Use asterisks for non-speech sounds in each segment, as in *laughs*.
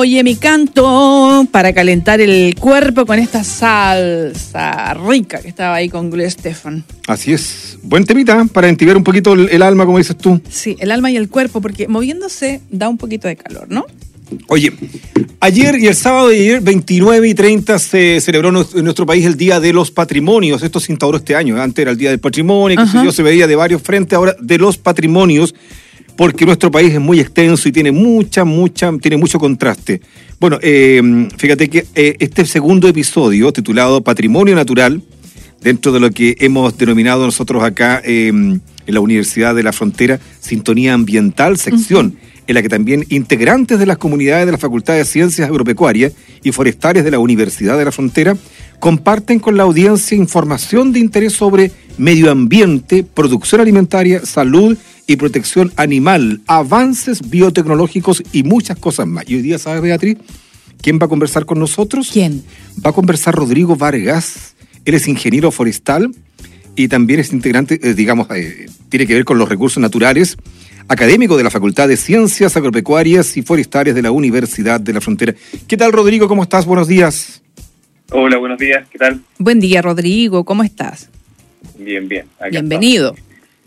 Oye, mi canto para calentar el cuerpo con esta salsa rica que estaba ahí con Gloria Stefan. Así es. Buen temita para entibiar un poquito el, el alma, como dices tú. Sí, el alma y el cuerpo, porque moviéndose da un poquito de calor, ¿no? Oye, ayer y el sábado de ayer, 29 y 30, se celebró en nuestro país el Día de los Patrimonios. Esto se instauró este año. Antes era el Día del Patrimonio, que yo, se veía de varios frentes, ahora de los patrimonios, porque nuestro país es muy extenso y tiene mucha, mucha, tiene mucho contraste. Bueno, eh, fíjate que eh, este segundo episodio, titulado Patrimonio Natural, dentro de lo que hemos denominado nosotros acá eh, en la Universidad de la Frontera, Sintonía Ambiental, sección en la que también integrantes de las comunidades de la Facultad de Ciencias Agropecuarias y Forestales de la Universidad de la Frontera comparten con la audiencia información de interés sobre medio ambiente, producción alimentaria, salud y protección animal, avances biotecnológicos y muchas cosas más. Y hoy día, ¿sabes, Beatriz? ¿Quién va a conversar con nosotros? ¿Quién? Va a conversar Rodrigo Vargas. Él es ingeniero forestal y también es integrante, eh, digamos, eh, tiene que ver con los recursos naturales académico de la Facultad de Ciencias Agropecuarias y Forestales de la Universidad de la Frontera. ¿Qué tal, Rodrigo? ¿Cómo estás? Buenos días. Hola, buenos días. ¿Qué tal? Buen día, Rodrigo. ¿Cómo estás? Bien, bien. Bienvenido.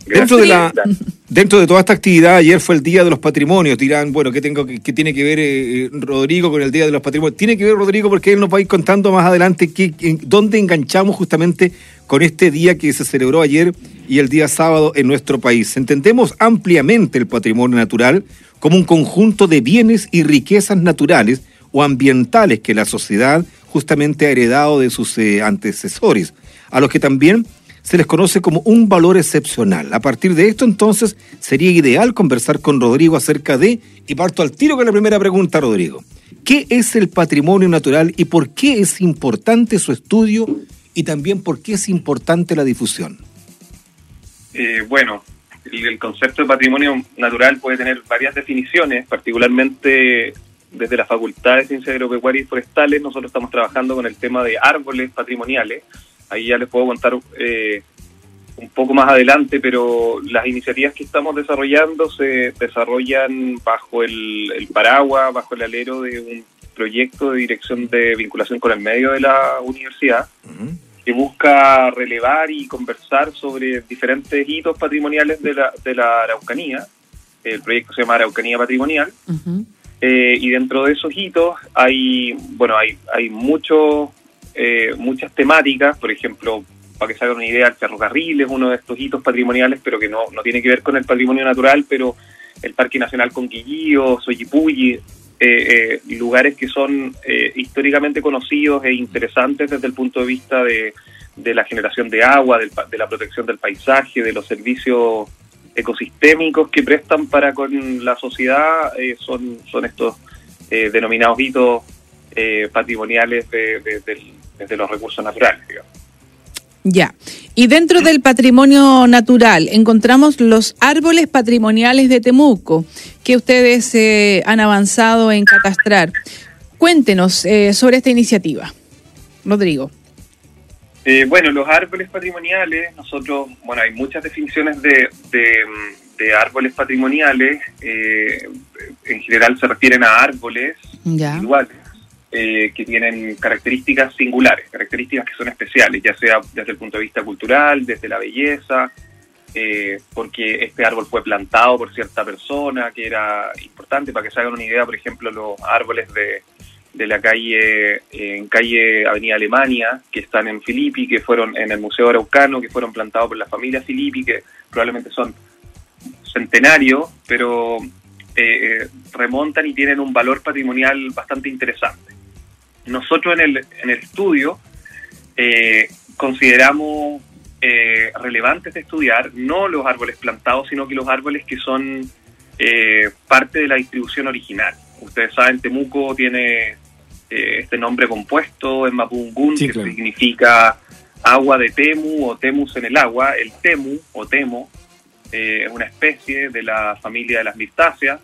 Dentro de, la, *laughs* dentro de toda esta actividad, ayer fue el Día de los Patrimonios. Dirán, bueno, ¿qué, tengo, qué tiene que ver eh, Rodrigo con el Día de los Patrimonios? Tiene que ver, Rodrigo, porque él nos va a ir contando más adelante qué, en, dónde enganchamos justamente con este día que se celebró ayer y el día sábado en nuestro país. Entendemos ampliamente el patrimonio natural como un conjunto de bienes y riquezas naturales o ambientales que la sociedad justamente ha heredado de sus eh, antecesores, a los que también se les conoce como un valor excepcional. A partir de esto, entonces, sería ideal conversar con Rodrigo acerca de, y parto al tiro con la primera pregunta, Rodrigo. ¿Qué es el patrimonio natural y por qué es importante su estudio y también por qué es importante la difusión? Eh, bueno, el, concepto de patrimonio natural puede tener varias definiciones, particularmente desde la Facultad de Ciencias Agropecuarias y Forestales. Nosotros estamos trabajando con el tema de árboles patrimoniales. Ahí ya les puedo contar eh, un poco más adelante, pero las iniciativas que estamos desarrollando se desarrollan bajo el, el paraguas, bajo el alero de un proyecto de dirección de vinculación con el medio de la universidad. Uh -huh que busca relevar y conversar sobre diferentes hitos patrimoniales de la, de la Araucanía. El proyecto se llama Araucanía Patrimonial. Uh -huh. eh, y dentro de esos hitos hay, bueno, hay, hay mucho, eh, muchas temáticas, por ejemplo, para que se hagan una idea, el ferrocarril es uno de estos hitos patrimoniales, pero que no, no tiene que ver con el patrimonio natural, pero el Parque Nacional Conquillío, Soyipulli, eh, eh, lugares que son eh, históricamente conocidos e interesantes desde el punto de vista de, de la generación de agua, del, de la protección del paisaje, de los servicios ecosistémicos que prestan para con la sociedad, eh, son, son estos eh, denominados hitos patrimoniales de, de, de, de, los recursos naturales. Digamos. Ya. Y dentro del patrimonio natural encontramos los árboles patrimoniales de Temuco que ustedes eh, han avanzado en catastrar. Cuéntenos eh, sobre esta iniciativa, Rodrigo. Eh, bueno, los árboles patrimoniales, nosotros, bueno, hay muchas definiciones de, de, de árboles patrimoniales. en general se refieren a árboles ya. individuales eh, que tienen características singulares, características que son especiales, ya sea desde el punto de vista cultural, desde la belleza, eh, porque este árbol fue plantado por cierta persona que era importante, para que se hagan una idea, por ejemplo, los árboles de, de la calle, eh, en calle Avenida Alemania, que están en Filippi, que fueron en el Museo Araucano, que fueron plantados por la familia Filippi, que probablemente son centenarios, pero eh, remontan y tienen un valor patrimonial bastante interesante nosotros en el, en el estudio eh, consideramos eh, relevantes de estudiar no los árboles plantados, sino que los árboles que son eh, parte de la distribución original. Ustedes saben, Temuco tiene este nombre compuesto en Mapungún, sí, que claro. significa agua de Temu o Temus en el agua. El Temu o Temo es una especie de la familia de las mirtáceas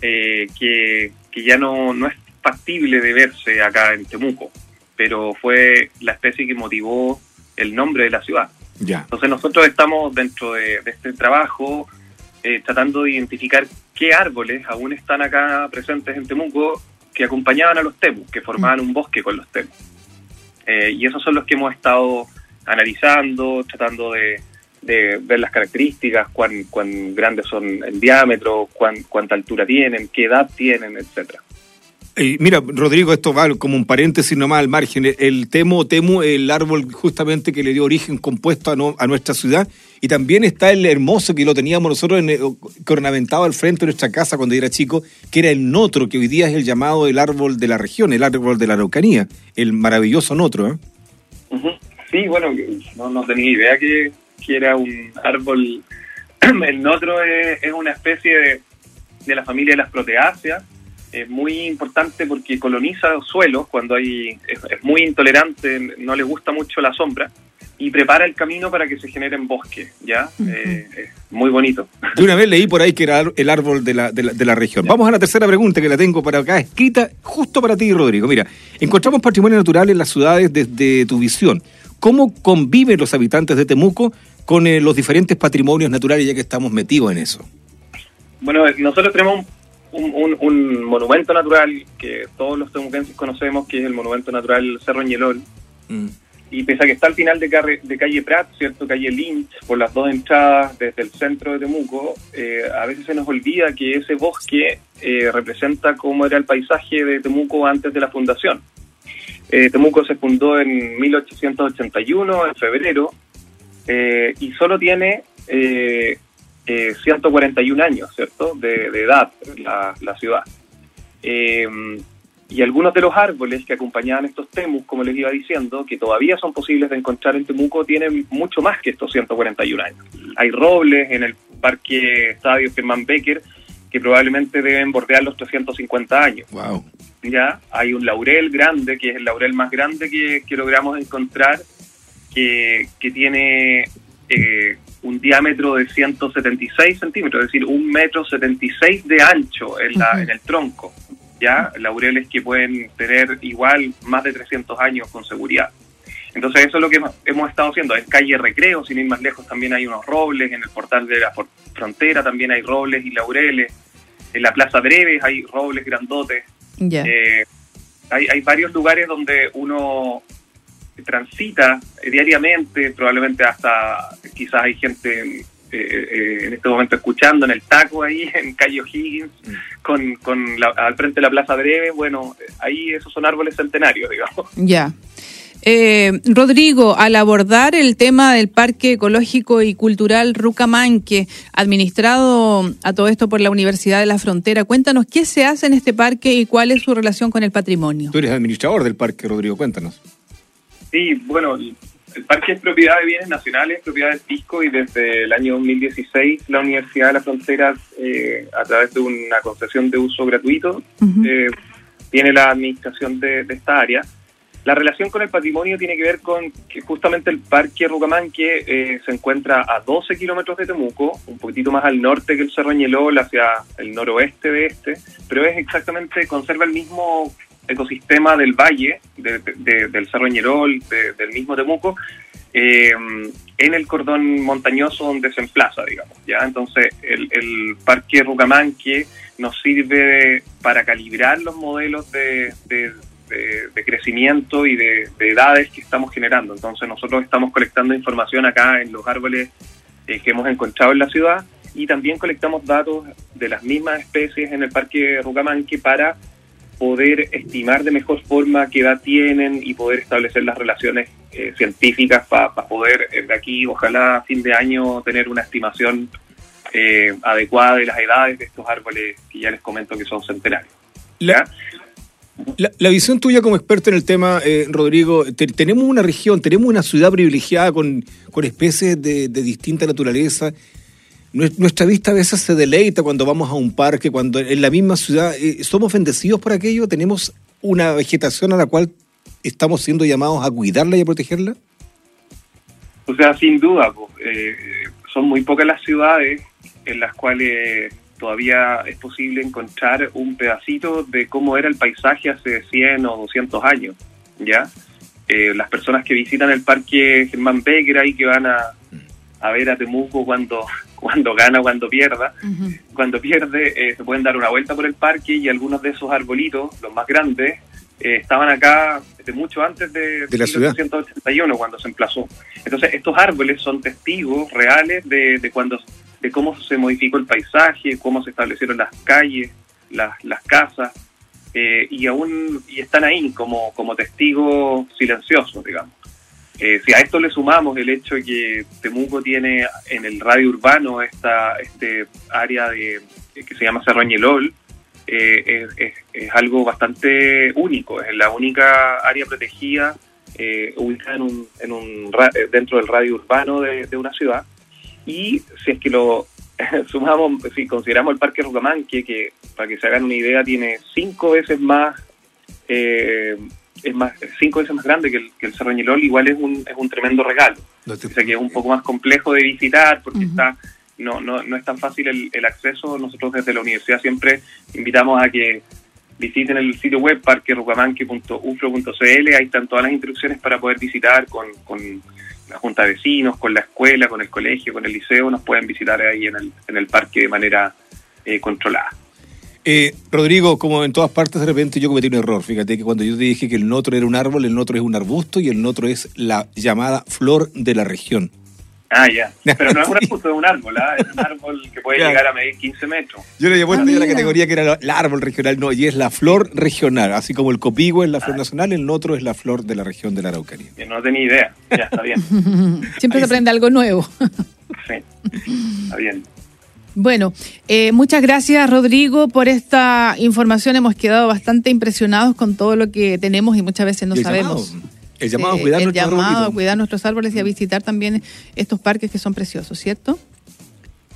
que, que ya no, no es factible de verse acá en Temuco, pero fue la especie que motivó el nombre de la ciudad. Ya. Entonces nosotros estamos dentro de, de este trabajo eh, tratando de identificar qué árboles aún están acá presentes en Temuco que acompañaban a los temus, que formaban un bosque con los temus. Eh, y esos son los que hemos estado analizando, tratando de, ver las características, cuán, cuán grandes son en diámetro, cuán, cuánta altura tienen, qué edad tienen, etcétera mira, Rodrigo, esto va como un paréntesis nomás al margen. El temo, temu, el árbol justamente que le dio origen compuesto a, nuestra ciudad. Y también está el hermoso que lo teníamos nosotros en, ornamentado al frente de nuestra casa cuando era chico, que era el notro, que hoy día es el llamado el árbol de la región, el árbol de la Araucanía, el maravilloso notro. ¿eh? Sí, bueno, no, no tenía idea que, era un árbol. *clears throat* el notro es, una especie de la familia de las proteáceas es muy importante porque coloniza suelos cuando hay es, muy intolerante, no le gusta mucho la sombra y prepara el camino para que se generen bosques, ¿ya? Eh, es muy bonito. De una vez leí por ahí que era el árbol de la, de la, región. Vamos a la tercera pregunta que la tengo para acá, escrita justo para ti, Rodrigo. Mira, encontramos patrimonio natural en las ciudades desde tu visión. ¿Cómo conviven los habitantes de Temuco con eh, los diferentes patrimonios naturales ya que estamos metidos en eso? Bueno, nosotros tenemos un, monumento natural que todos los temuquenses conocemos, que es el monumento natural Cerro Ñelol. Mm. Y pese a que está al final de, de calle Prat, ¿cierto? Calle Lynch, por las dos entradas desde el centro de Temuco, eh, a veces se nos olvida que ese bosque eh, representa cómo era el paisaje de Temuco antes de la fundación. Eh, Temuco se fundó en 1881, en febrero, y solo tiene 141 años, ¿cierto?, de, edad la, la ciudad. Eh, y algunos de los árboles que acompañaban estos temus, como les iba diciendo, que todavía son posibles de encontrar en Temuco, tienen mucho más que estos 141 años. Hay robles en el Parque Estadio Germán Becker que probablemente deben bordear los 350 años. Wow. Ya hay un laurel grande, que es el laurel más grande que, que logramos encontrar, que, que tiene eh, un diámetro de 176 centímetros, es decir, un metro 76 de ancho en, la, en el tronco. ¿ya? Laureles que pueden tener igual más de 300 años con seguridad. Entonces eso es lo que hemos estado haciendo. En calle Recreo, sin ir más lejos, también hay unos robles, en el portal de la frontera también hay robles y laureles, en la Plaza Breves hay robles grandotes. Eh, hay, hay varios lugares donde uno transita diariamente, probablemente hasta quizás hay gente eh, eh, en este momento escuchando en el taco ahí *laughs* en Calle O'Higgins, mm. con, con al frente de la Plaza Breve, bueno, ahí esos son árboles centenarios, *laughs* digamos. Ya. Eh, Rodrigo, al abordar el tema del Parque Ecológico y Cultural Rucamanque, administrado a todo esto por la Universidad de la Frontera, cuéntanos qué se hace en este parque y cuál es su relación con el patrimonio. Tú eres administrador del parque, Rodrigo, cuéntanos. Sí, bueno, el parque es propiedad de bienes nacionales, propiedad del Pisco y desde el año 2016 la Universidad de las Fronteras, eh, a través de una concesión de uso gratuito, eh, tiene la administración de, esta área. La relación con el patrimonio tiene que ver con que justamente el Parque Rucamanque eh, se encuentra a 12 kilómetros de Temuco, un poquitito más al norte que el Cerro Ñelol, hacia el noroeste de este, pero es exactamente, conserva el mismo ecosistema del valle, del Cerro Ñerol, del mismo Temuco, eh, en el cordón montañoso donde se emplaza, digamos. ¿ya? Entonces, el, el Parque Rucamanque nos sirve para calibrar los modelos de, crecimiento y de, edades que estamos generando. Entonces, nosotros estamos colectando información acá en los árboles eh, que hemos encontrado en la ciudad y también colectamos datos de las mismas especies en el Parque Rucamanque para poder estimar de mejor forma qué edad tienen y poder establecer las relaciones eh, científicas para poder eh, de aquí, ojalá a fin de año, tener una estimación eh, adecuada de las edades de estos árboles que ya les comento que son centenarios. La, la, visión tuya como experto en el tema, Rodrigo, tenemos una región, tenemos una ciudad privilegiada con, con especies de, de distinta naturaleza nuestra vista a veces se deleita cuando vamos a un parque, cuando en la misma ciudad eh, somos bendecidos por aquello, tenemos una vegetación a la cual estamos siendo llamados a cuidarla y a protegerla. O sea, sin duda, eh, son muy pocas las ciudades en las cuales todavía es posible encontrar un pedacito de cómo era el paisaje hace 100 o 200 años, ¿ya? Las personas que visitan el parque Germán Becker y que van a, a ver a Temuco cuando cuando gana o cuando pierda. Cuando pierde, eh, se pueden dar una vuelta por el parque y algunos de esos arbolitos, los más grandes, eh, estaban acá desde mucho antes de, de la 1981, cuando se emplazó. Entonces, estos árboles son testigos reales de, de, cuando, de cómo se modificó el paisaje, cómo se establecieron las calles, las, las casas, eh, y aún y están ahí como, como testigos silenciosos, digamos. Eh, si a esto le sumamos el hecho de que Temuco tiene en el radio urbano esta este área de que se llama Cerro Añelol, eh, es, algo bastante único, es la única área protegida eh, ubicada en un, en un, dentro del radio urbano de, una ciudad. Y si es que lo *laughs* sumamos, si consideramos el Parque Rocamanque, que para que se hagan una idea tiene cinco veces más, eh, es más cinco veces más grande que el, que el Cerro igual es un, es un tremendo regalo. o sea que es un poco más complejo de visitar porque está no, no, no es tan fácil el, acceso. Nosotros desde la universidad siempre invitamos a que visiten el sitio web parquerrucamanque.uflo.cl, ahí están todas las instrucciones para poder visitar con, con la junta de vecinos, con la escuela, con el colegio, con el liceo, nos pueden visitar ahí en el, en el parque de manera eh, controlada. Eh, Rodrigo, como en todas partes de repente yo cometí un error. Fíjate que cuando yo te dije que el notro era un árbol, el notro es un arbusto y el notro es la llamada flor de la región. Ah, ya. *laughs* Pero no es un arbusto, es un árbol, ¿ah? es un árbol que puede llegar a medir 15 metros. Yo le había puesto ya la categoría que era el árbol regional, no, y es la flor regional. Así como el copigo es la flor ah. nacional, el otro es la flor de la región de la Araucanía. Yo no tenía idea, ya está bien. *laughs* Siempre se aprende algo nuevo. sí, está bien. Bueno, eh, muchas gracias Rodrigo por esta información. Hemos quedado bastante impresionados con todo lo que tenemos y muchas veces no sabemos. El llamado a cuidar, el nuestros, llamado a cuidar nuestros árboles y a visitar también estos parques que son preciosos, ¿cierto?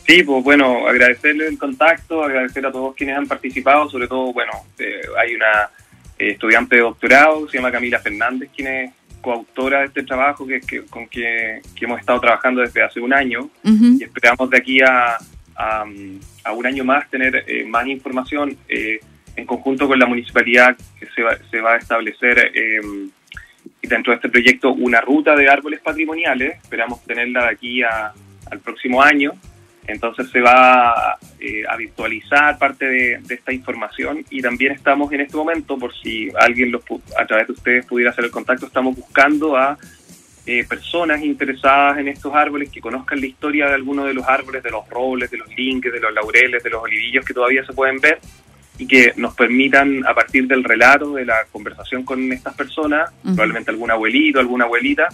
Sí, pues bueno, agradecerle el contacto, agradecer a todos quienes han participado, sobre todo, bueno, eh, hay una eh, estudiante de doctorado, se llama Camila Fernández, quien es coautora de este trabajo que, con que, hemos estado trabajando desde hace un año y esperamos de aquí a, a, un año más tener eh, más información en conjunto con la municipalidad que se va, se va a establecer y dentro de este proyecto una ruta de árboles patrimoniales, esperamos tenerla de aquí al próximo año, entonces se va eh, a virtualizar parte de, esta información y también estamos en este momento, por si alguien a través de ustedes pudiera hacer el contacto, estamos buscando a eh, personas interesadas en estos árboles que conozcan la historia de algunos de los árboles, de los robles, de los linques, de los laureles, de los olivillos que todavía se pueden ver y que nos permitan, a partir del relato, de la conversación con estas personas, probablemente algún abuelito, alguna abuelita,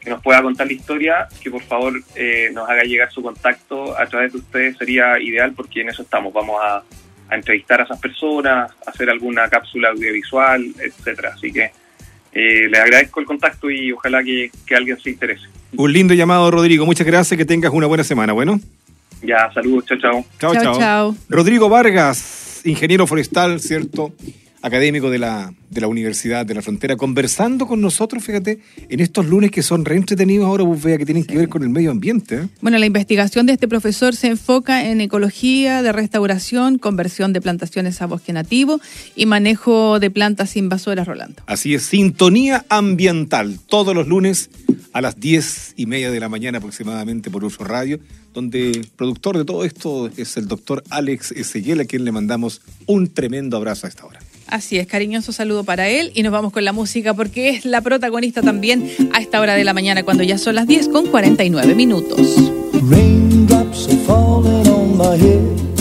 que nos pueda contar la historia, que por favor eh, nos haga llegar su contacto a través de ustedes, sería ideal porque en eso estamos. Vamos a, entrevistar a esas personas, hacer alguna cápsula audiovisual, etcétera. Así que eh, les agradezco el contacto y ojalá que, que alguien se interese. Un lindo llamado, Rodrigo. Muchas gracias. Que tengas una buena semana. Bueno. Ya, saludos. Chao, chao. Chao, chao. Rodrigo Vargas ingeniero forestal, ¿cierto? Académico de la, de la Universidad de la Frontera, conversando con nosotros, fíjate, en estos lunes que son reentretenidos ahora, vos que tienen que ver con el medio ambiente. ¿eh? Bueno, la investigación de este profesor se enfoca en ecología de restauración, conversión de plantaciones a bosque nativo y manejo de plantas invasoras, Rolando. Así es, sintonía ambiental, todos los lunes a las diez y media de la mañana aproximadamente por Uso Radio, donde el productor de todo esto es el doctor Alex Ezeyel, a quien le mandamos un tremendo abrazo a esta hora. Así es, cariñoso saludo para él y nos vamos con la música porque es la protagonista también a esta hora de la mañana cuando ya son las 10 con 49 minutos. Raindrops are